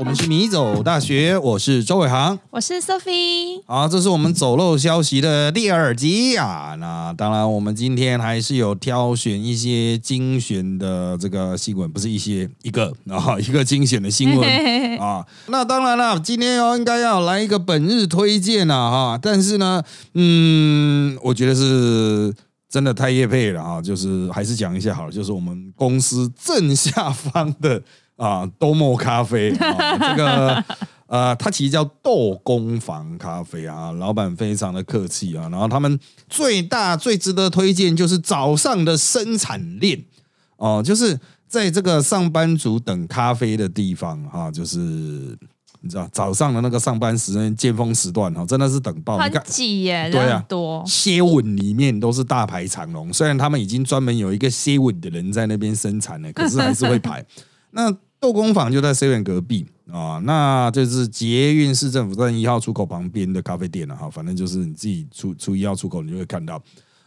我们是米走大学，我是周伟航，我是 Sophie。好，这是我们走漏消息的第二集啊。那当然，我们今天还是有挑选一些精选的这个新闻，不是一些一个啊，一个精选的新闻 啊。那当然了，今天要应该要来一个本日推荐了哈。但是呢，嗯，我觉得是真的太业配了啊。就是还是讲一下好了，就是我们公司正下方的。啊，多莫咖啡，这个呃，它其实叫豆工坊咖啡啊，老板非常的客气啊。然后他们最大最值得推荐就是早上的生产链哦，就是在这个上班族等咖啡的地方哈，就是你知道早上的那个上班时间尖峰时段哈，真的是等爆，很挤耶，对啊，多歇稳里面都是大排长龙，虽然他们已经专门有一个歇稳的人在那边生产了，可是还是会排 那。豆工坊就在社院隔壁啊，那就是捷运市政府站一号出口旁边的咖啡店了哈。反正就是你自己出出一号出口，你就会看到。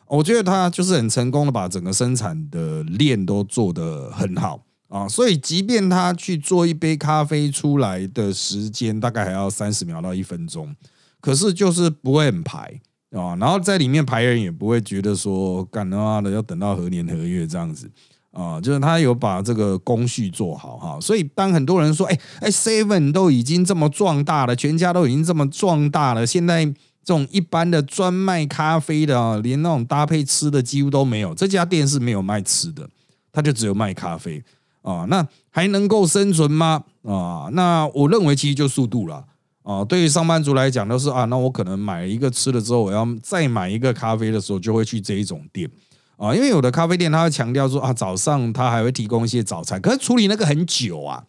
我觉得他就是很成功的把整个生产的链都做得很好啊，所以即便他去做一杯咖啡出来的时间大概还要三十秒到一分钟，可是就是不会很排啊，然后在里面排人也不会觉得说干他妈的要等到何年何月这样子。啊，就是他有把这个工序做好哈，所以当很多人说，哎哎，Seven 都已经这么壮大了，全家都已经这么壮大了，现在这种一般的专卖咖啡的，连那种搭配吃的几乎都没有，这家店是没有卖吃的，他就只有卖咖啡啊，那还能够生存吗？啊，那我认为其实就速度了啊，对于上班族来讲都是啊，那我可能买一个吃了之后，我要再买一个咖啡的时候，就会去这一种店。啊，因为有的咖啡店，他会强调说啊，早上他还会提供一些早餐，可是处理那个很久啊，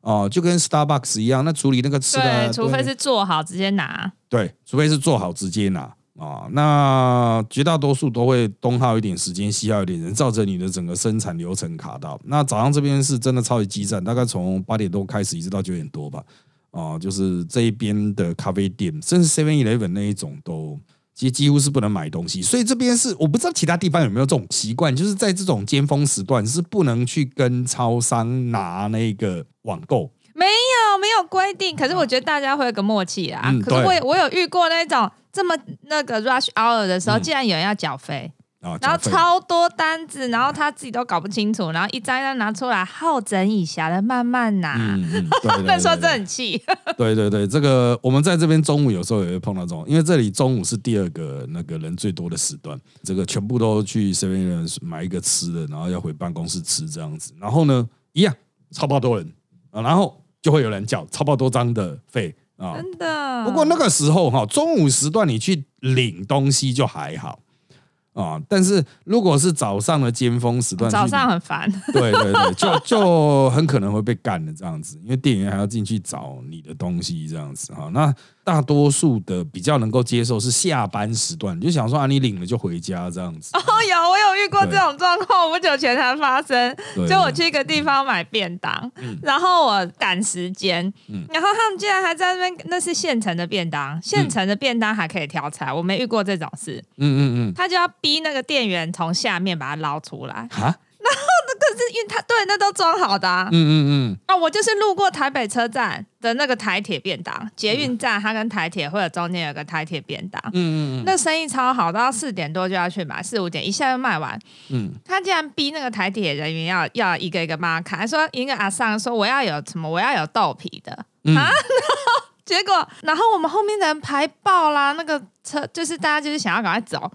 哦，就跟 Starbucks 一样，那处理那个吃的，除非是做好直接拿，对，除非是做好直接拿啊，那绝大多数都会东耗一点时间，西耗一点人，造成你的整个生产流程卡到。那早上这边是真的超级激战，大概从八点多开始，一直到九点多吧，啊，就是这一边的咖啡店，甚至 Seven Eleven 那一种都。其实几乎是不能买东西，所以这边是我不知道其他地方有没有这种习惯，就是在这种尖峰时段是不能去跟超商拿那个网购。没有没有规定，可是我觉得大家会有个默契啊。可是我我有遇过那种这么那个 rush hour 的时候，竟然有人要缴费。然后超多单子，然后他自己都搞不清楚，然后一张一张拿出来，好整以暇的慢慢拿。那时候真很气。对对对，这个我们在这边中午有时候也会碰到这种，因为这里中午是第二个那个人最多的时段，这个全部都去 seven 人买一个吃的，然后要回办公室吃这样子。然后呢，一样超爆多人啊，然后就会有人缴超爆多张的费啊。真的。不过那个时候哈，中午时段你去领东西就还好。啊！但是如果是早上的尖峰时段，早上很烦。对对对，就就很可能会被干的这样子，因为店员还要进去找你的东西这样子哈。那大多数的比较能够接受是下班时段，就想说啊，你领了就回家这样子。哦，有我有遇过这种状况，不久前才发生。就我去一个地方买便当，然后我赶时间，然后他们竟然还在那边，那是现成的便当，现成的便当还可以挑菜，我没遇过这种事。嗯嗯嗯，他就要逼那个店员从下面把它捞出来。然后那个是因为他对那都装好的，啊。嗯嗯嗯，啊，我就是路过台北车站的那个台铁便当，捷运站，它跟台铁或者中间有个台铁便当，嗯嗯嗯，那生意超好，到四点多就要去买，四五点一下就卖完，嗯，他竟然逼那个台铁人员要要一个一个帮他看，说一个阿桑说我要有什么，我要有豆皮的。啊，然后结果然后我们后面的人排爆啦，那个车就是大家就是想要赶快走。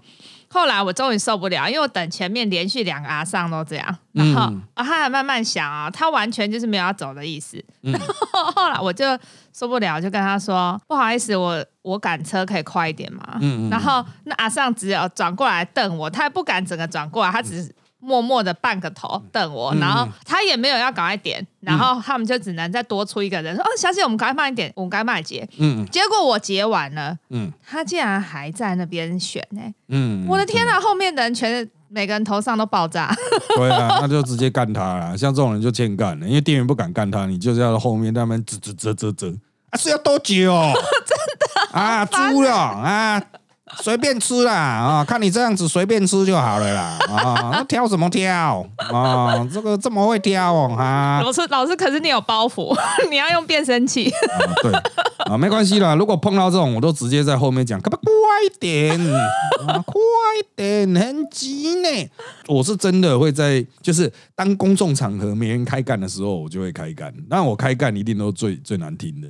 后来我终于受不了，因为我等前面连续两个阿上都这样，然后啊他还慢慢想啊，他完全就是没有要走的意思。然后 后来我就受不了，就跟他说：“不好意思，我我赶车可以快一点嘛？”然后那阿尚只有转过来瞪我，他也不敢整个转过来，他只是。默默的半个头瞪我，然后他也没有要赶快点，然后他们就只能再多出一个人说：“哦，小姐，我们赶快慢一点，我们赶快结。”嗯，结果我结完了，嗯，他竟然还在那边选呢，嗯，我的天哪，后面的人全每个人头上都爆炸，对啊，那就直接干他了，像这种人就欠干了，因为店员不敢干他，你就是要后面他们啧啧啧啧啧，啊是要多久？真的啊，猪了啊！随便吃啦啊！看你这样子，随便吃就好了啦啊！挑什么挑啊？这个这么会挑哦哈！老师，老师，可是你有包袱，你要用变声器。对啊，没关系啦。如果碰到这种，我都直接在后面讲，可不快点啊，快点，很急呢。我是真的会在，就是当公众场合没人开干的时候，我就会开干。那我开干一定都最最难听的。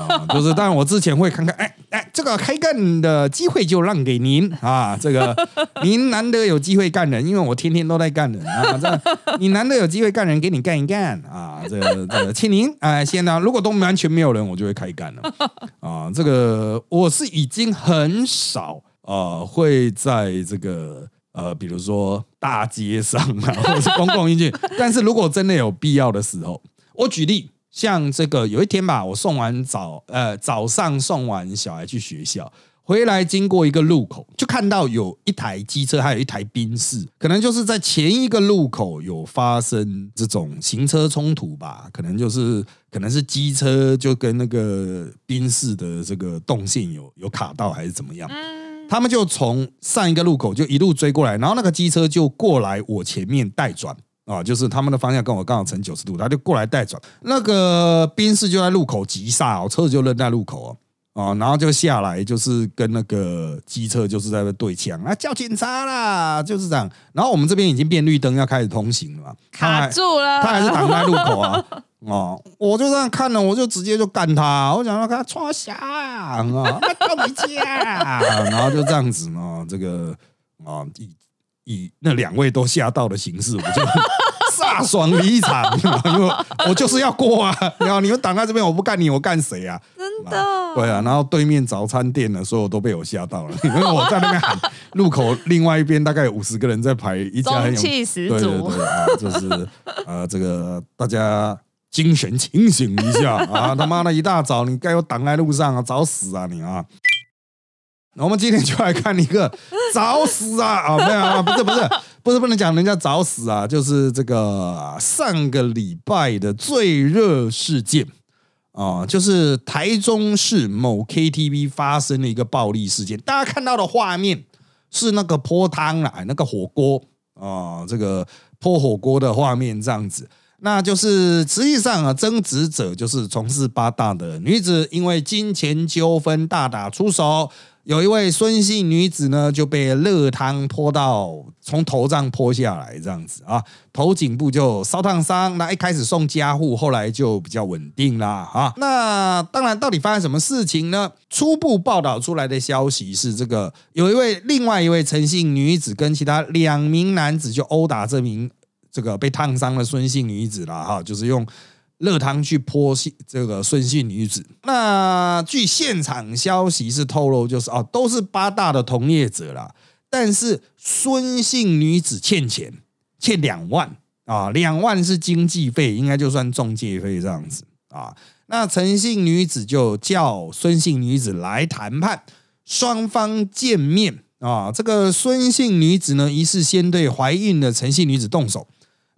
啊，就是，当然我之前会看看，哎哎，这个开干的机会就让给您。啊，这个 您难得有机会干人，因为我天天都在干人。啊，这你难得有机会干人，给你干一干。啊，这个这个，请您。哎，先呢，如果都完全没有人，我就会开干了。啊，这个我是已经很少啊，会在这个呃，比如说大街上啊，或者是公共运具，但是如果真的有必要的时候，我举例。像这个有一天吧，我送完早呃早上送完小孩去学校，回来经过一个路口，就看到有一台机车，还有一台宾士，可能就是在前一个路口有发生这种行车冲突吧，可能就是可能是机车就跟那个宾士的这个动线有有卡到还是怎么样，他们就从上一个路口就一路追过来，然后那个机车就过来我前面带转。啊，就是他们的方向跟我刚好成九十度，他就过来带转，那个宾士就在路口急刹哦，车子就扔在路口哦，啊，然后就下来，就是跟那个机车就是在那对枪啊，叫警察啦，就是这样。然后我们这边已经变绿灯，要开始通行了嘛，卡住了，他还是挡在路口啊，哦，我就这样看了，我就直接就干他，我想要跟他穿下啊，到你家，然后就这样子呢，这个啊以。以那两位都吓到的形式，我就 飒爽离场，因为 我就是要过啊！然后你们挡在这边，我不干你，我干谁啊？真的？对啊。然后对面早餐店的所有都被我吓到了，因为我在那边喊路口，另外一边大概有五十个人在排，一家很气十足。对对对啊，就是呃，这个大家精神清醒一下啊！他妈的一大早，你该我挡在路上啊，找死啊你啊！我们今天就来看一个找死啊！啊，没有啊，不是不是不是不能讲人家找死啊，就是这个上个礼拜的最热事件啊，就是台中市某 KTV 发生了一个暴力事件。大家看到的画面是那个泼汤啊，那个火锅啊，这个泼火锅的画面这样子。那就是实际上啊，争执者就是从事八大的女子，因为金钱纠纷大打出手。有一位孙姓女子呢，就被热汤泼到从头上泼下来，这样子啊，头颈部就烧烫伤。那一开始送家护，后来就比较稳定啦啊。那当然，到底发生什么事情呢？初步报道出来的消息是，这个有一位另外一位陈姓女子跟其他两名男子就殴打这名这个被烫伤的孙姓女子了哈，就是用。热汤去泼这个孙姓女子，那据现场消息是透露，就是哦，都是八大的同业者啦。但是孙姓女子欠钱，欠两万啊，两万是经济费，应该就算中介费这样子啊。那陈姓女子就叫孙姓女子来谈判，双方见面啊。这个孙姓女子呢，疑似先对怀孕的陈姓女子动手。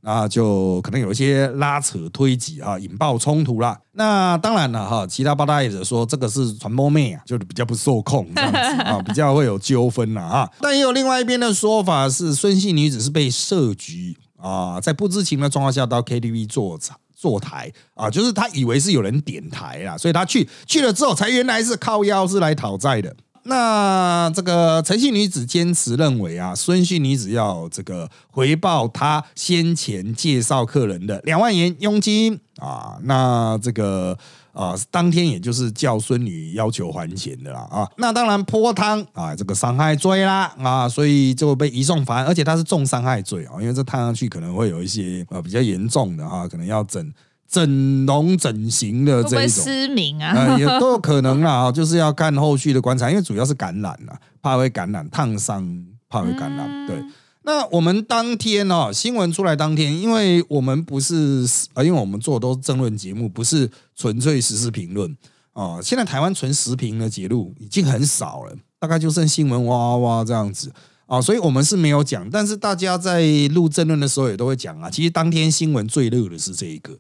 啊，就可能有一些拉扯推挤啊，引爆冲突啦。那当然了哈，其他八大业者说这个是传播妹啊，就是比较不受控这样子啊，比较会有纠纷了啊。但也有另外一边的说法是，孙姓女子是被设局啊，在不知情的状况下到 KTV 坐坐台啊，就是他以为是有人点台啦，所以他去去了之后，才原来是靠腰是来讨债的。那这个陈姓女子坚持认为啊，孙姓女子要这个回报她先前介绍客人的两万元佣金啊，那这个啊，当天也就是叫孙女要求还钱的啦啊，那当然泼汤啊，这个伤害罪啦啊，所以就被移送法，而且他是重伤害罪啊，因为这烫上去可能会有一些呃比较严重的哈，可能要整。整容整形的这一种失明啊，也都有可能啦，就是要看后续的观察，因为主要是感染了，怕会感染烫伤，怕会感染。对，那我们当天哦，新闻出来当天，因为我们不是啊，因为我们做的都是争论节目，不是纯粹实时评论哦。现在台湾纯实评的节目已经很少了，大概就剩新闻哇哇哇这样子啊，所以我们是没有讲，但是大家在录争论的时候也都会讲啊。其实当天新闻最热的是这一个。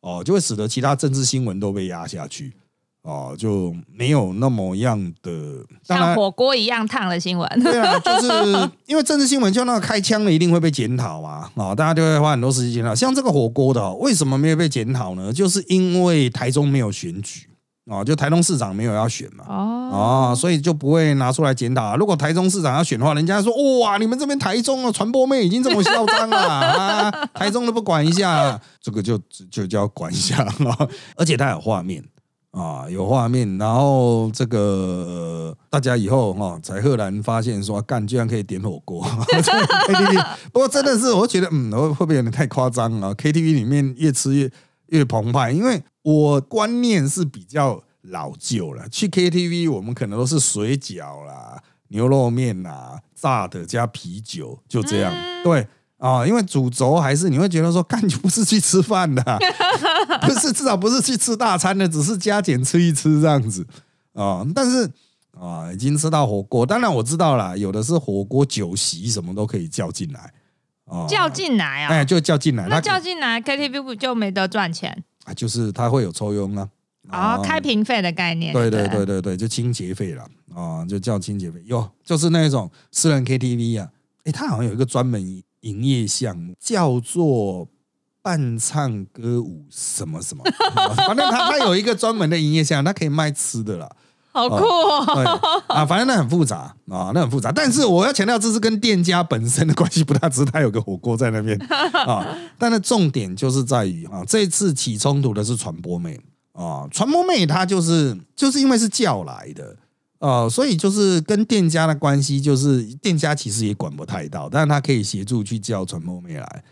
哦，就会使得其他政治新闻都被压下去哦，就没有那么样的像火锅一样烫的新闻。对啊，就是因为政治新闻，就那个开枪的一定会被检讨嘛，啊，大家就会花很多时间检讨。像这个火锅的，为什么没有被检讨呢？就是因为台中没有选举啊，就台中市长没有要选嘛，哦，所以就不会拿出来检讨。如果台中市长要选的话，人家说哇，你们这边台中的传播妹已经这么嚣张了 啊，台中都不管一下，这个就就就要管一下了，而且他有画面。啊，有画面，然后这个大家以后哈才赫然发现说，干居然可以点火锅。KTV，不过真的是我觉得，嗯，会会不会有点太夸张啊？KTV 里面越吃越越澎湃，因为我观念是比较老旧了。去 KTV，我们可能都是水饺啦、牛肉面啦、炸的加啤酒，就这样。对。啊，因为主轴还是你会觉得说，干就不是去吃饭的，不是至少不是去吃大餐的，只是加减吃一吃这样子啊。但是啊，已经吃到火锅，当然我知道了，有的是火锅酒席什么都可以叫进来啊，叫进来啊，哎，就叫进来。那叫进来，KTV 不就没得赚钱啊？就是他会有抽佣啊，啊，开瓶费的概念，对对对对对，就清洁费了啊，就叫清洁费。哟，就是那种私人 KTV 啊，哎，他好像有一个专门。营业项目叫做伴唱歌舞什么什么，反正他他有一个专门的营业项，他可以卖吃的啦，好酷哦！啊，反正那很复杂啊，那很复杂。但是我要强调，这是跟店家本身的关系不大，只是他有个火锅在那边 啊。但是重点就是在于啊，这次起冲突的是传播妹啊，传播妹她就是就是因为是叫来的。哦，所以就是跟店家的关系，就是店家其实也管不太到，但是他可以协助去叫传播妹来，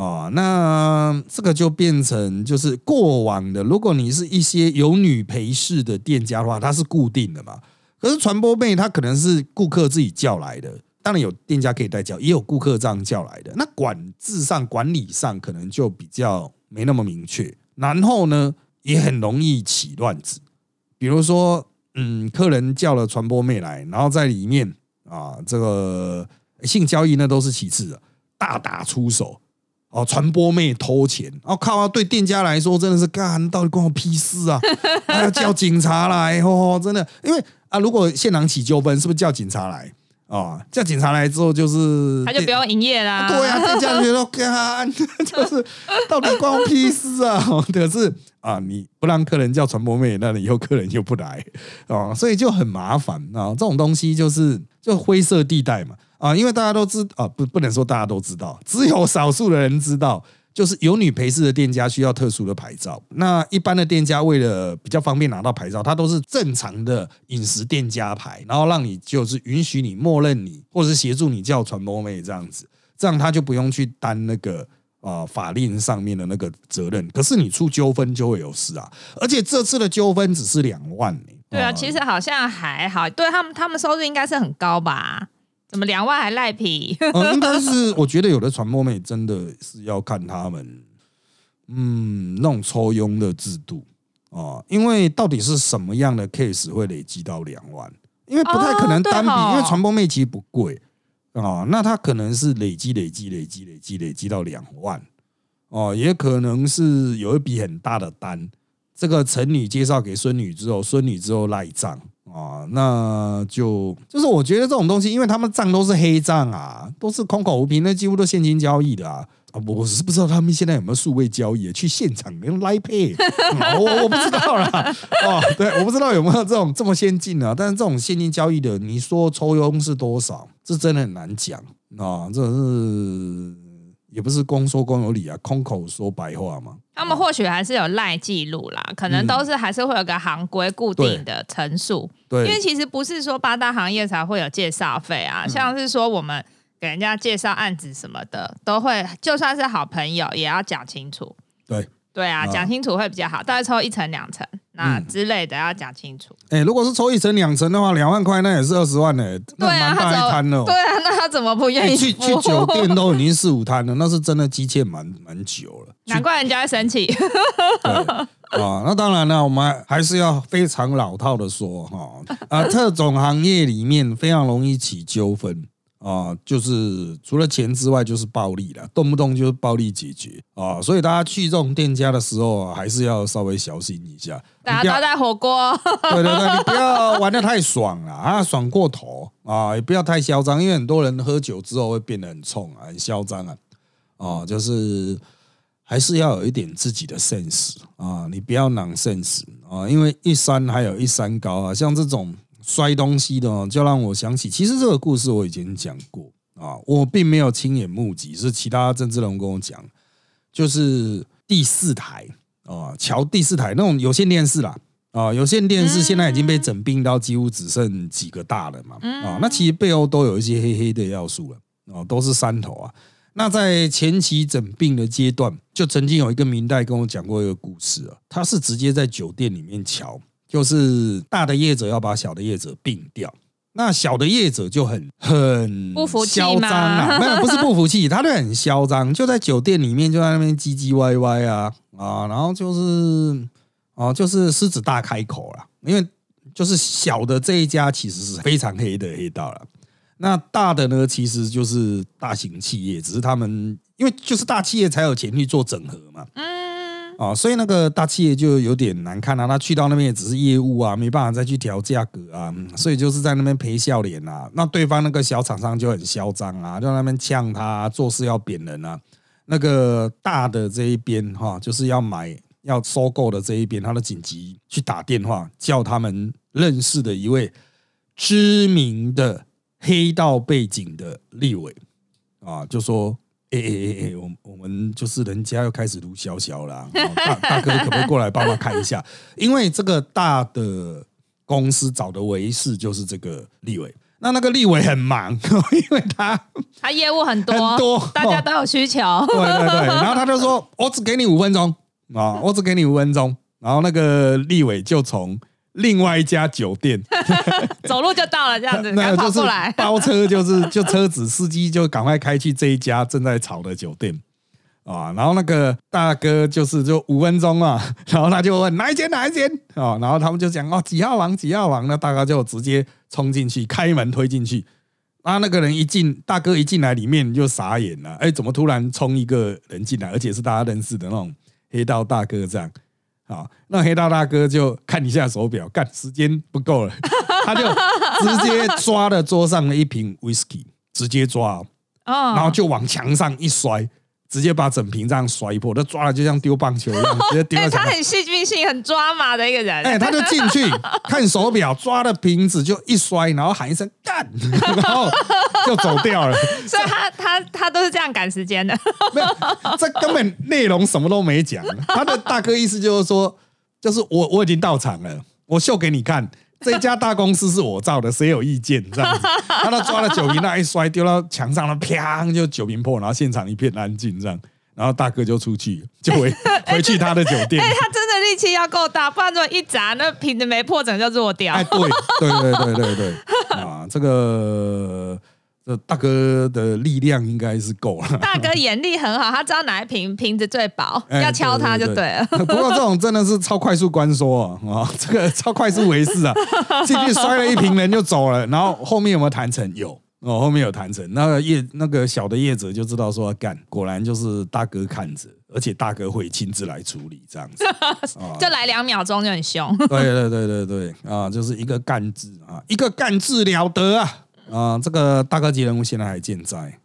哦，那这个就变成就是过往的，如果你是一些有女陪侍的店家的话，它是固定的嘛，可是传播妹她可能是顾客自己叫来的，当然有店家可以代叫，也有顾客这样叫来的，那管制上管理上可能就比较没那么明确，然后呢也很容易起乱子，比如说。嗯，客人叫了传播妹来，然后在里面啊，这个性交易那都是其次的，大打出手。哦，传播妹偷钱，哦靠，啊对店家来说真的是干，到底关我屁事啊？还要叫警察来哦，真的，因为啊，如果现场起纠纷，是不是叫警察来？哦，叫警察来之后，就是他就不要营业啦。对啊，店家觉得干，就是到底关我屁事啊？可是啊，你不让客人叫传播妹，那以后客人就不来哦，所以就很麻烦啊。这种东西就是就灰色地带嘛啊，因为大家都知啊，不不能说大家都知道，只有少数的人知道。就是有女陪侍的店家需要特殊的牌照，那一般的店家为了比较方便拿到牌照，它都是正常的饮食店家牌，然后让你就是允许你默认你，或者是协助你叫传播妹这样子，这样他就不用去担那个啊法令上面的那个责任。可是你出纠纷就会有事啊，而且这次的纠纷只是两万对啊，其实好像还好，对他们他们收入应该是很高吧。怎么两万还赖皮？应该是我觉得有的传播妹真的是要看他们，嗯，那种抽佣的制度啊，因为到底是什么样的 case 会累积到两万？因为不太可能单笔，因为传播妹其实不贵哦，那他可能是累积、累积、累积、累积、累积到两万哦，也可能是有一笔很大的单，这个陈女介绍给孙女之后，孙女之后赖账。啊，那就就是我觉得这种东西，因为他们账都是黑账啊，都是空口无凭，那几乎都现金交易的啊。啊，我是不知道他们现在有没有数位交易，去现场用 Line Pay，我我不知道啦。哦，对，我不知道有没有这种这么先进啊，但是这种现金交易的，你说抽佣是多少，这真的很难讲啊，这是。也不是公说公有理啊，空口说白话嘛。他们或许还是有赖记录啦，可能都是还是会有个行规固定的陈述。对，因为其实不是说八大行业才会有介绍费啊，像是说我们给人家介绍案子什么的，都会就算是好朋友也要讲清楚。对。对啊，讲清楚会比较好，大概抽一层两层那之类的要讲清楚。哎，如果是抽一层两层的话，两万块那也是二十万呢，那蛮大一摊了。对啊，那他怎么不愿意去去酒店都已经四五摊了，那是真的积欠蛮蛮久了。难怪人家会生气。啊，那当然了，我们还是要非常老套的说哈啊，特种行业里面非常容易起纠纷啊，就是除了钱之外就是暴力了，动不动就是暴力解决啊，所以大家去这种店家的时候啊，还是要稍微小心一下。大家都在火锅，对对对，你不要玩的太爽了啊，爽过头啊，也不要太嚣张，因为很多人喝酒之后会变得很冲啊，很嚣张啊，啊，就是还是要有一点自己的 sense 啊，你不要囊 sense 啊，因为一山还有一山高啊，像这种。摔东西的，就让我想起，其实这个故事我以前讲过啊，我并没有亲眼目击，是其他政治人跟我讲，就是第四台啊，桥第四台那种有线电视啦啊，有线电视现在已经被整并到几乎只剩几个大了嘛啊，那其实背后都有一些黑黑的要素了啊，都是山头啊。那在前期整并的阶段，就曾经有一个明代跟我讲过一个故事啊，他是直接在酒店里面瞧。就是大的业者要把小的业者并掉，那小的业者就很很不服气啊，没有不是不服气，他就很嚣张，就在酒店里面就在那边唧唧歪歪啊啊，然后就是啊就是狮子大开口了，因为就是小的这一家其实是非常黑的黑道了，那大的呢其实就是大型企业，只是他们因为就是大企业才有钱去做整合嘛，嗯。啊，所以那个大企业就有点难看啊，他去到那边也只是业务啊，没办法再去调价格啊，所以就是在那边赔笑脸啊。那对方那个小厂商就很嚣张啊，就在那边呛他，做事要扁人啊。那个大的这一边哈，就是要买要收购的这一边，他的紧急去打电话叫他们认识的一位知名的黑道背景的立委啊，就说。哎哎哎哎，我我们就是人家又开始撸小小了，大大哥可不可以过来帮忙看一下？因为这个大的公司找的维士就是这个立伟，那那个立伟很忙，因为他他业务很多很多，大家都有需求。对对对，然后他就说：“我只给你五分钟啊，我只给你五分钟。”然后那个立伟就从。另外一家酒店，走路就到了，这样子，赶跑过来，包车就是就车子司机就赶快开去这一家正在吵的酒店。啊，然后那个大哥就是就五分钟啊，然后他就问哪一间哪一间？啊，然后他们就讲哦几号房几号房，那大哥就直接冲进去开门推进去，啊那个人一进大哥一进来里面就傻眼了，哎怎么突然冲一个人进来，而且是大家认识的那种黑道大哥这样。啊，那黑道大哥就看一下手表，干时间不够了，他就直接抓了桌上的一瓶 whisky，直接抓，然后就往墙上一摔。直接把整瓶这样摔破，他抓了就像丢棒球一样，直接 丢在他很戏剧性、很抓马的一个人。哎，他就进去看手表，抓了瓶子就一摔，然后喊一声干，然后就走掉了。所以他他他都是这样赶时间的。没有，这根本内容什么都没讲。他的大哥意思就是说，就是我我已经到场了，我秀给你看。这家大公司是我造的，谁有意见？这样子，然后他抓了酒瓶，那一摔丢到墙上了，啪，就酒瓶破，然后现场一片安静，这样，然后大哥就出去，就回 回去他的酒店。哎，他真的力气要够大，不然这么一砸，那瓶子没破，整就弱掉。哎，对对对对对对，啊，这个。大哥的力量应该是够了。大哥眼力很好，他知道哪一瓶瓶子最薄，要敲它就对了。不过这种真的是超快速关缩啊！啊，这个超快速维事啊，进去摔了一瓶人就走了。然后后面有没有谈成？有哦，后面有谈成。那个业那个小的业者就知道说要干，果然就是大哥看着，而且大哥会亲自来处理这样子，就来两秒钟就很凶。对对对对对啊，就是一个干字啊，一个干字了得啊！啊，这个大哥级人物现在还健在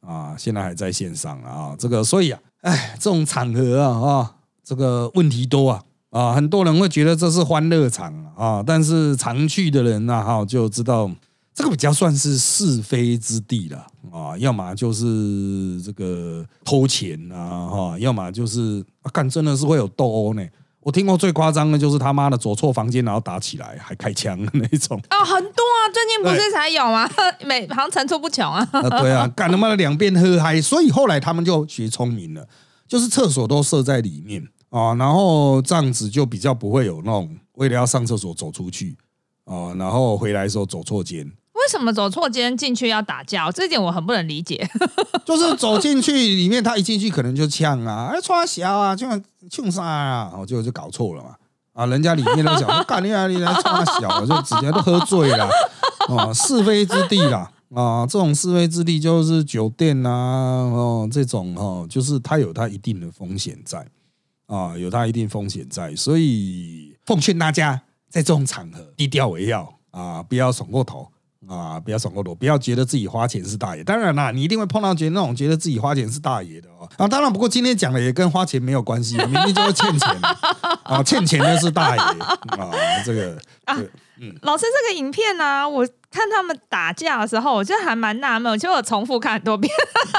啊，现在还在线上啊。这个所以啊，哎，这种场合啊啊，这个问题多啊啊，很多人会觉得这是欢乐场啊，但是常去的人呐哈就知道，这个比较算是是非之地了啊，要么就是这个偷钱啊哈，要么就是啊干真的是会有斗殴呢。我听过最夸张的就是他妈的走错房间，然后打起来还开枪的那种哦，很多啊，最近不是才有吗？每好像层出不穷啊。对啊，干他妈的两边喝嗨，所以后来他们就学聪明了，就是厕所都设在里面啊，然后这样子就比较不会有那种为了要上厕所走出去啊，然后回来的时候走错间。为什么走错间进去要打架？这点我很不能理解。就是走进去里面，他一进去可能就呛啊，哎，穿小啊，就呛啥啊，我就就搞错了嘛。啊，人家里面都想，干你啊，你来穿小，就直接都喝醉了。哦，是非之地啦。啊，这种是非之地就是酒店呐，哦，这种哦，就是它有它一定的风险在啊，有它一定风险在，所以奉劝大家在这种场合低调为要啊，不要爽过头。啊，不要爽过多，不要觉得自己花钱是大爷。当然啦，你一定会碰到觉得那种觉得自己花钱是大爷的哦。啊，当然，不过今天讲的也跟花钱没有关系，明明就是欠钱啊，欠钱的是大爷啊。这个啊，嗯，老师这个影片呢，我看他们打架的时候，我觉得还蛮纳闷，就我重复看很多遍，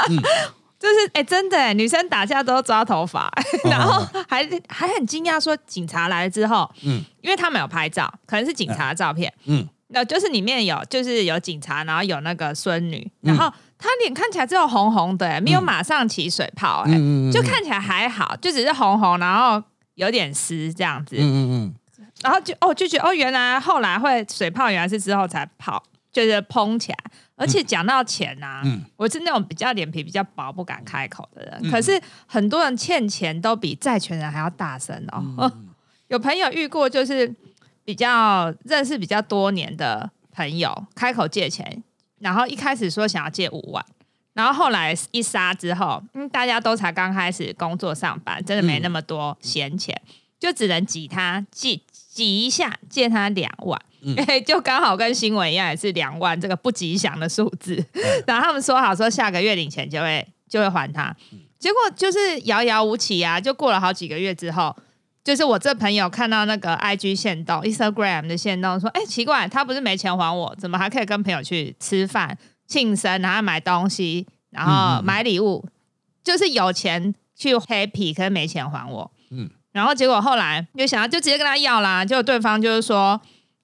就是哎，真的，女生打架都抓头发，然后还还很惊讶，说警察来了之后，嗯，因为他们有拍照，可能是警察的照片，嗯。那就是里面有，就是有警察，然后有那个孙女，然后她脸看起来只有红红的，没有马上起水泡，哎，就看起来还好，就只是红红，然后有点湿这样子，嗯嗯嗯，然后就哦就觉得哦，原来后来会水泡，原来是之后才泡，就是蓬起来，而且讲到钱呐，我是那种比较脸皮比较薄，不敢开口的人，可是很多人欠钱都比债权人还要大声哦，有朋友遇过就是。比较认识比较多年的朋友开口借钱，然后一开始说想要借五万，然后后来一杀之后，嗯，大家都才刚开始工作上班，真的没那么多闲钱，就只能挤他挤挤一下借他两万，就刚好跟新闻一样，也是两万这个不吉祥的数字。然后他们说好说下个月领钱就会就会还他，结果就是遥遥无期啊！就过了好几个月之后。就是我这朋友看到那个 I G 线动 Instagram 的线动，说：“哎，奇怪，他不是没钱还我，怎么还可以跟朋友去吃饭、庆生，然后买东西，然后买礼物？就是有钱去 happy，可是没钱还我。嗯，然后结果后来就想要就直接跟他要啦，结果对方就是说。”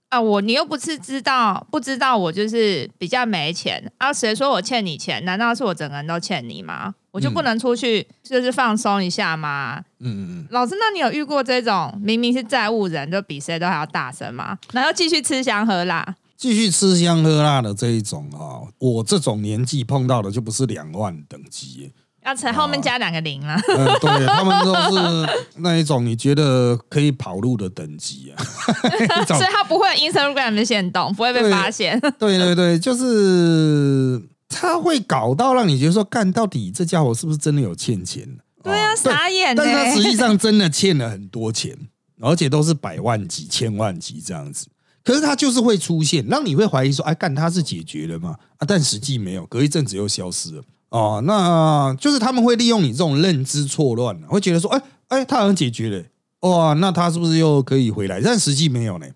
啊，我你又不是知道不知道我就是比较没钱啊？谁说我欠你钱？难道是我整个人都欠你吗？我就不能出去就是放松一下吗？嗯嗯嗯。老师，那你有遇过这种明明是债务人，就比谁都还要大声吗？然后继续吃香喝辣，继续吃香喝辣的这一种啊，我这种年纪碰到的就不是两万等级。要从后面加两个零了。嗯，对他们都是那一种你觉得可以跑路的等级啊，所以他不会 Instagram 的限动，不会被发现。对对对，就是他会搞到让你觉得说，干到底这家伙是不是真的有欠钱？对啊，傻眼。但是他实际上真的欠了很多钱，而且都是百万级、千万级这样子。可是他就是会出现，让你会怀疑说，哎，干他是解决了吗？啊，但实际没有，隔一阵子又消失了。哦，那就是他们会利用你这种认知错乱，会觉得说，哎哎，他好像解决了，哇，那他是不是又可以回来？但实际没有呢，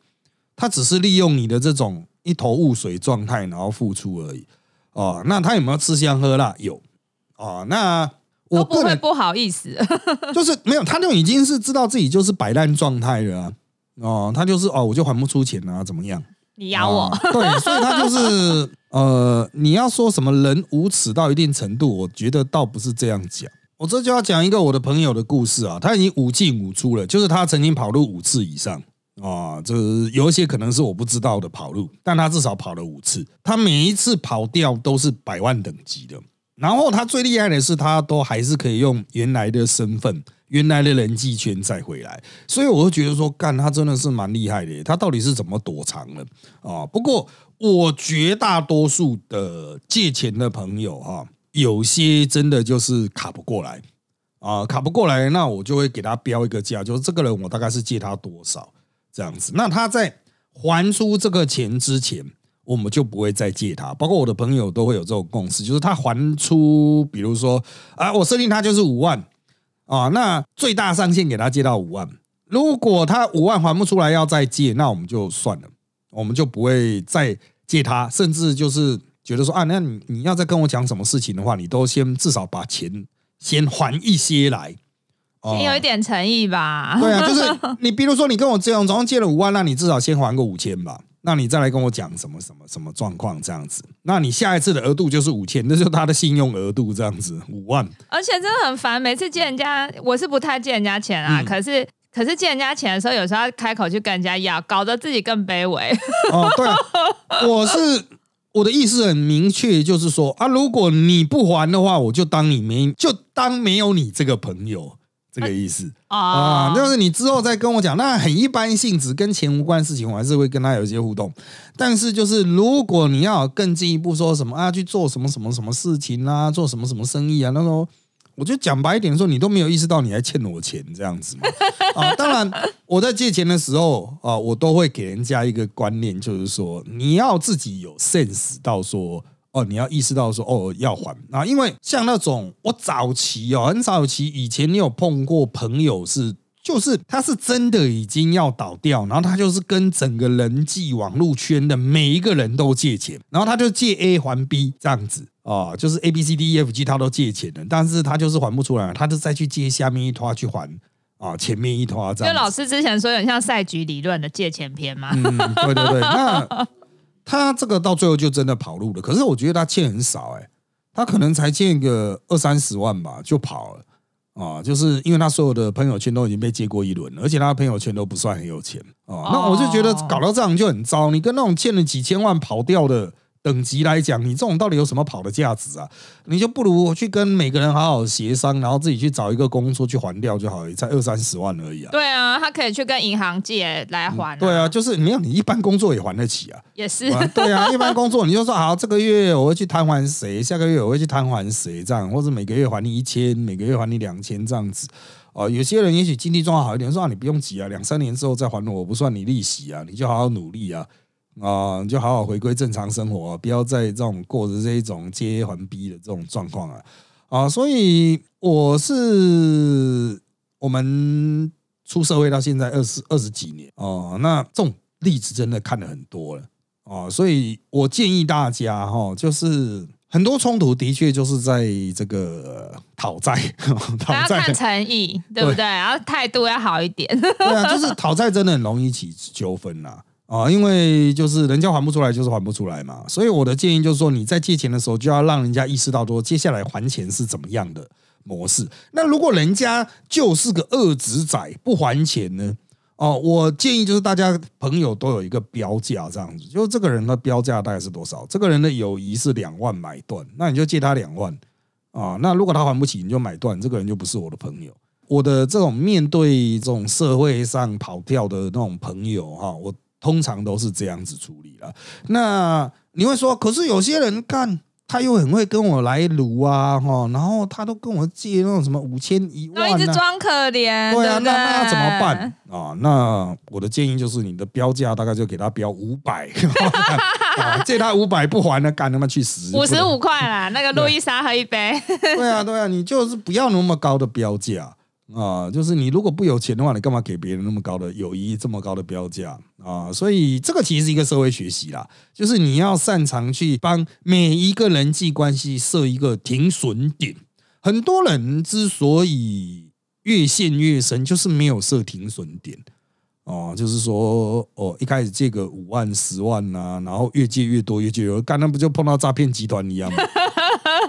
他只是利用你的这种一头雾水状态，然后付出而已。哦，那他有没有吃香喝辣？有。哦，那我不会不好意思，就是没有，他就已经是知道自己就是摆烂状态了。哦，他就是哦，我就还不出钱啊，怎么样？你咬我？对，所以他就是。呃，你要说什么人无耻到一定程度，我觉得倒不是这样讲。我这就要讲一个我的朋友的故事啊，他已经五进五出了，就是他曾经跑路五次以上啊，这有一些可能是我不知道的跑路，但他至少跑了五次，他每一次跑掉都是百万等级的。然后他最厉害的是，他都还是可以用原来的身份、原来的人际圈再回来，所以我就觉得说，干他真的是蛮厉害的。他到底是怎么躲藏的啊？不过。我绝大多数的借钱的朋友哈，有些真的就是卡不过来啊，卡不过来，那我就会给他标一个价，就是这个人我大概是借他多少这样子。那他在还出这个钱之前，我们就不会再借他。包括我的朋友都会有这种共识，就是他还出，比如说啊，我设定他就是五万啊，那最大上限给他借到五万。如果他五万还不出来要再借，那我们就算了，我们就不会再。借他，甚至就是觉得说啊，那你你要再跟我讲什么事情的话，你都先至少把钱先还一些来，先有一点诚意吧。对啊，就是 你比如说你跟我这样总共借了五万，那你至少先还个五千吧。那你再来跟我讲什么什么什么状况这样子，那你下一次的额度就是五千，那就是他的信用额度这样子五万。而且真的很烦，每次借人家，我是不太借人家钱啊，可是。可是借人家钱的时候，有时候要开口去跟人家要，搞得自己更卑微。哦，对啊，我是我的意思很明确，就是说啊，如果你不还的话，我就当你没，就当没有你这个朋友这个意思啊，就是你之后再跟我讲，那很一般性质，跟钱无关的事情，我还是会跟他有一些互动。但是就是如果你要更进一步说什么啊，去做什么什么什么事情啊，做什么什么生意啊，那时候我就讲白一点说，你都没有意识到你还欠我钱这样子嘛 啊。当然我在借钱的时候啊，我都会给人家一个观念，就是说你要自己有 sense 到说。哦，你要意识到说哦要还啊，因为像那种我早期哦很早期以前你有碰过朋友是，就是他是真的已经要倒掉，然后他就是跟整个人际网络圈的每一个人都借钱，然后他就借 A 还 B 这样子啊，就是 A B C D E F G 他都借钱了，但是他就是还不出来，他就再去借下面一拖去还啊，前面一拖这样。就老师之前说有像赛局理论的借钱篇嘛？嗯，对对对，那。他这个到最后就真的跑路了，可是我觉得他欠很少哎，他可能才欠个二三十万吧就跑了啊，就是因为他所有的朋友圈都已经被借过一轮了，而且他的朋友圈都不算很有钱啊，那我就觉得搞到这样就很糟，你跟那种欠了几千万跑掉的。等级来讲，你这种到底有什么跑的价值啊？你就不如去跟每个人好好协商，然后自己去找一个工作去还掉就好了，才二三十万而已啊。对啊，他可以去跟银行借来还。对啊，就是没有你一般工作也还得起啊。也是。对啊，一般工作你就说好，这个月我会去摊还谁，下个月我会去摊还谁，这样，或者每个月还你一千，每个月还你两千这样子。哦，有些人也许经济状况好一点，说你不用急啊，两三年之后再还我，我不算你利息啊，你就好好努力啊。啊，你就好好回归正常生活，不要再这种过着这一种接还逼的这种状况啊！啊，所以我是我们出社会到现在二十二十几年哦，那这种例子真的看了很多了啊，所以我建议大家哈，就是很多冲突的确就是在这个讨债，讨债看诚意，对不对？然后态度要好一点，对啊，就是讨债真的很容易起纠纷呐。啊，啊因为就是人家还不出来，就是还不出来嘛。所以我的建议就是说，你在借钱的时候，就要让人家意识到说，接下来还钱是怎么样的模式。那如果人家就是个恶子仔，不还钱呢？哦，我建议就是大家朋友都有一个标价，这样子，就是这个人的标价大概是多少？这个人的友谊是两万买断，那你就借他两万啊。那如果他还不起，你就买断，这个人就不是我的朋友。我的这种面对这种社会上跑跳的那种朋友哈，我。通常都是这样子处理了。那你会说，可是有些人干他又很会跟我来撸啊，哈，然后他都跟我借那种什么五千一万，一直装可怜。对啊，那那要怎么办啊？那我的建议就是，你的标价大概就给他标五百，借他五百不还的，干他妈去死！五十五块啦，那个路易莎喝一杯。对啊，对啊，你就是不要那么高的标价。啊，就是你如果不有钱的话，你干嘛给别人那么高的友谊这么高的标价啊？所以这个其实是一个社会学习啦，就是你要擅长去帮每一个人际关系设一个停损点。很多人之所以越陷越深，就是没有设停损点。哦，就是说，哦，一开始借个五万、十万呐，然后越借越多，越借越多，干那不就碰到诈骗集团一样吗？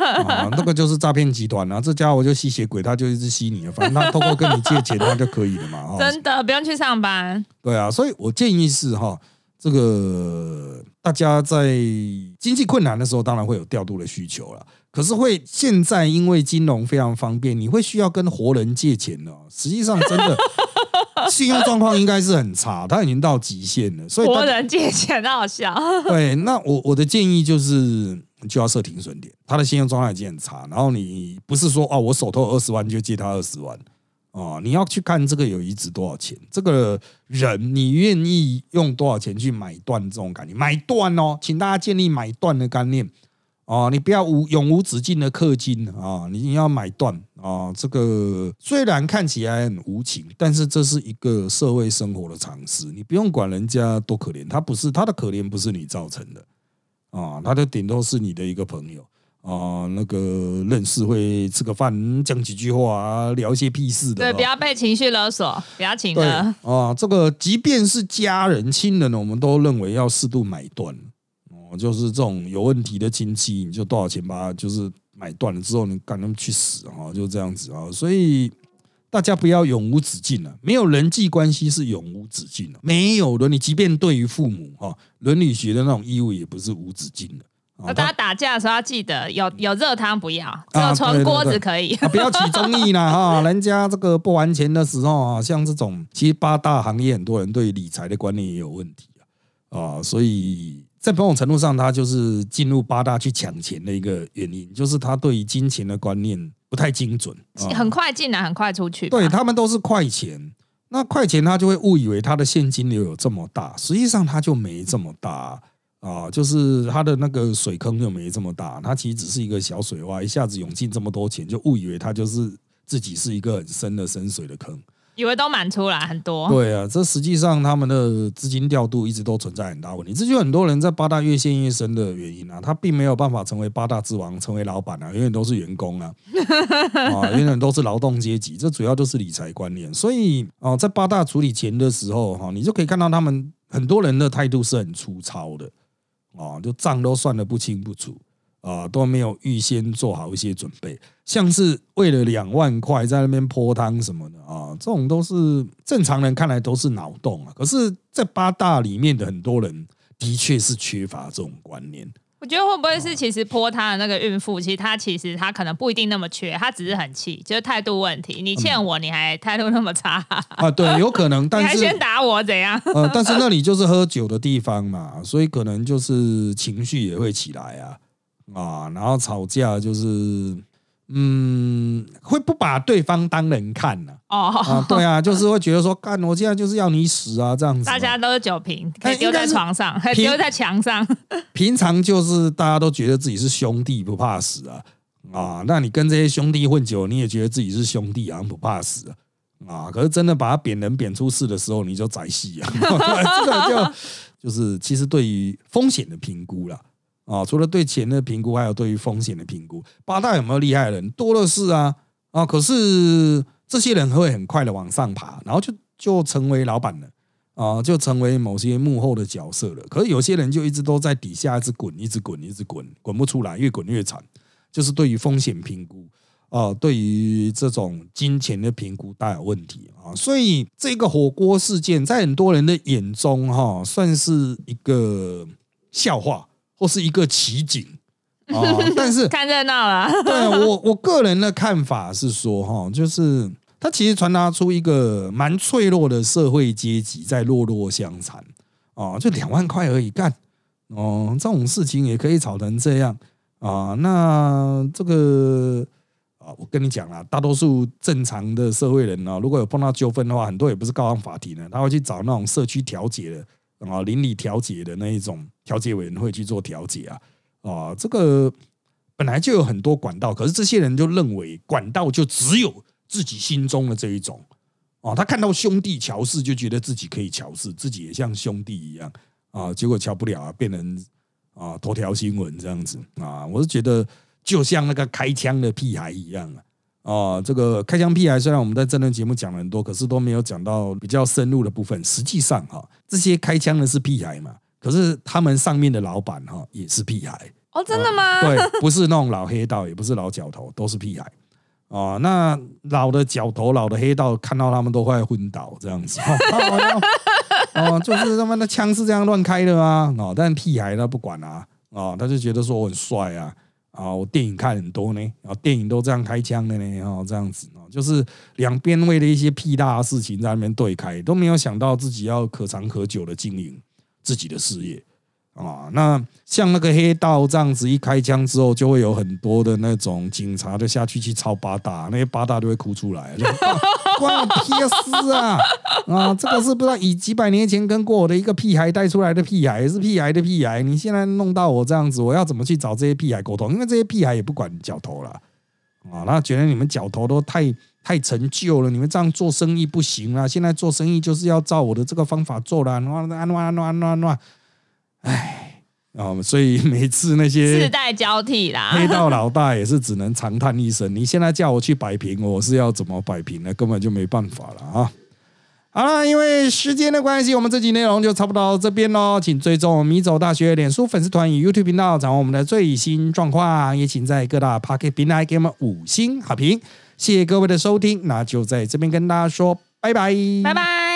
啊，那个就是诈骗集团啊！这家伙就吸血鬼，他就一直吸你，反正他通过跟你借钱，他就可以了嘛。真的不用去上班。对啊，所以我建议是哈，这个大家在经济困难的时候，当然会有调度的需求了。可是会现在因为金融非常方便，你会需要跟活人借钱呢。实际上，真的 信用状况应该是很差，他已经到极限了。所以活人借钱好笑。对，那我我的建议就是。就要设停损点，他的信用状态已经很差，然后你不是说哦，我手头二十万就借他二十万哦，你要去看这个友谊值多少钱，这个人你愿意用多少钱去买断这种概念，买断哦，请大家建立买断的概念哦，你不要无永无止境的氪金啊，你要买断啊，这个虽然看起来很无情，但是这是一个社会生活的常识，你不用管人家多可怜，他不是他的可怜不是你造成的。啊，他的顶多是你的一个朋友啊，那个认识会吃个饭，讲几句话啊，聊一些屁事的。对，不要被情绪勒索，不要请了。啊，这个即便是家人、亲人呢，我们都认为要适度买断。哦，就是这种有问题的亲戚，你就多少钱把它就是买断了之后，你赶他们去死啊，就这样子啊，所以。大家不要永无止境了，没有人际关系是永无止境的，没有的。你即便对于父母哈，伦理学的那种义务也不是无止境的大家打架的时候要记得有有热汤不要，只有纯锅子可以。不要起争议啦哈！人家这个不还钱的时候啊，像这种其实八大行业很多人对理财的观念也有问题啊啊，所以在某种程度上，他就是进入八大去抢钱的一个原因，就是他对于金钱的观念不太精准，很快进来，很快出去。对他们都是快钱。那快钱他就会误以为他的现金流有这么大，实际上他就没这么大啊，就是他的那个水坑就没这么大，他其实只是一个小水洼，一下子涌进这么多钱，就误以为他就是自己是一个很深的深水的坑。以为都满出来很多，对啊，这实际上他们的资金调度一直都存在很大问题，这就很多人在八大越陷越深的原因啊。他并没有办法成为八大之王，成为老板啊，永远都是员工啊，啊，永远都是劳动阶级。这主要就是理财观念。所以啊，在八大处理钱的时候，哈，你就可以看到他们很多人的态度是很粗糙的啊，就账都算得不清不楚。啊，都没有预先做好一些准备，像是为了两万块在那边泼汤什么的啊，这种都是正常人看来都是脑洞啊。可是，在八大里面的很多人的确是缺乏这种观念。我觉得会不会是其实泼他的那个孕妇，其实她其实她可能不一定那么缺，她只是很气，就是态度问题。你欠我，你还态度那么差啊？对，有可能。但是还先打我怎样？呃，但是那里就是喝酒的地方嘛，所以可能就是情绪也会起来啊。啊，然后吵架就是，嗯，会不把对方当人看呢？哦，啊，对啊，就是会觉得说，干，我现在就是要你死啊，这样子。大家都是酒瓶，可以丢在床上，还丢在墙上。平常就是大家都觉得自己是兄弟，不怕死啊。啊，那你跟这些兄弟混久，你也觉得自己是兄弟啊，不怕死啊。啊，可是真的把他贬人贬出事的时候，你就宰戏啊。这个就就是，其实对于风险的评估了。啊，除了对钱的评估，还有对于风险的评估。八大有没有厉害的人？多的是啊啊！可是这些人会很快的往上爬，然后就就成为老板了啊，就成为某些幕后的角色了。可是有些人就一直都在底下一直滚，一直滚，一直滚，滚不出来，越滚越惨。就是对于风险评估啊，对于这种金钱的评估大有问题啊。所以这个火锅事件在很多人的眼中哈，算是一个笑话。或是一个奇景啊，但是 看热闹了。对我我个人的看法是说，哈，就是它其实传达出一个蛮脆弱的社会阶级在弱弱相残啊，就两万块而已，干哦，这种事情也可以吵成这样啊。那这个啊，我跟你讲啊，大多数正常的社会人呢，如果有碰到纠纷的话，很多也不是告上法庭的，他会去找那种社区调解的。啊，邻里调解的那一种调解委员会去做调解啊，啊，这个本来就有很多管道，可是这些人就认为管道就只有自己心中的这一种，哦，他看到兄弟乔氏就觉得自己可以乔氏，自己也像兄弟一样啊，结果乔不了啊，变成啊头条新闻这样子啊，我是觉得就像那个开枪的屁孩一样啊。哦，这个开枪屁孩，虽然我们在这段节目讲了很多，可是都没有讲到比较深入的部分。实际上，哈，这些开枪的是屁孩嘛？可是他们上面的老板，哈，也是屁孩。哦，真的吗？对，不是那种老黑道，也不是老角头，都是屁孩。哦，那老的角头、老的黑道看到他们都快昏倒这样子。哦，就是他们的枪是这样乱开的吗？哦，但屁孩他不管啊，哦，他就觉得说我很帅啊。啊，我电影看很多呢，啊，电影都这样开枪的呢，啊，这样子啊，就是两边为了一些屁大的事情在那边对开，都没有想到自己要可长可久的经营自己的事业。啊，那像那个黑道这样子，一开枪之后，就会有很多的那种警察就下去去抄八大，那些八大就会哭出来，关我屁事啊！啊，这个是不知道以几百年前跟过我的一个屁孩带出来的屁孩，是屁孩的屁孩，你现在弄到我这样子，我要怎么去找这些屁孩沟通？因为这些屁孩也不管脚头了，啊，那觉得你们脚头都太太陈旧了，你们这样做生意不行啊！现在做生意就是要照我的这个方法做了，乱乱乱乱乱乱。唉，啊，所以每次那些世代交替啦，黑道老大也是只能长叹一声。你现在叫我去摆平，我是要怎么摆平呢？根本就没办法了啊！好了，因为时间的关系，我们这集内容就差不多到这边喽。请追踪米走大学脸书粉丝团与 YouTube 频道，掌握我们的最新状况。也请在各大 Pocket 平台给我们五星好评。谢谢各位的收听，那就在这边跟大家说拜拜，拜拜。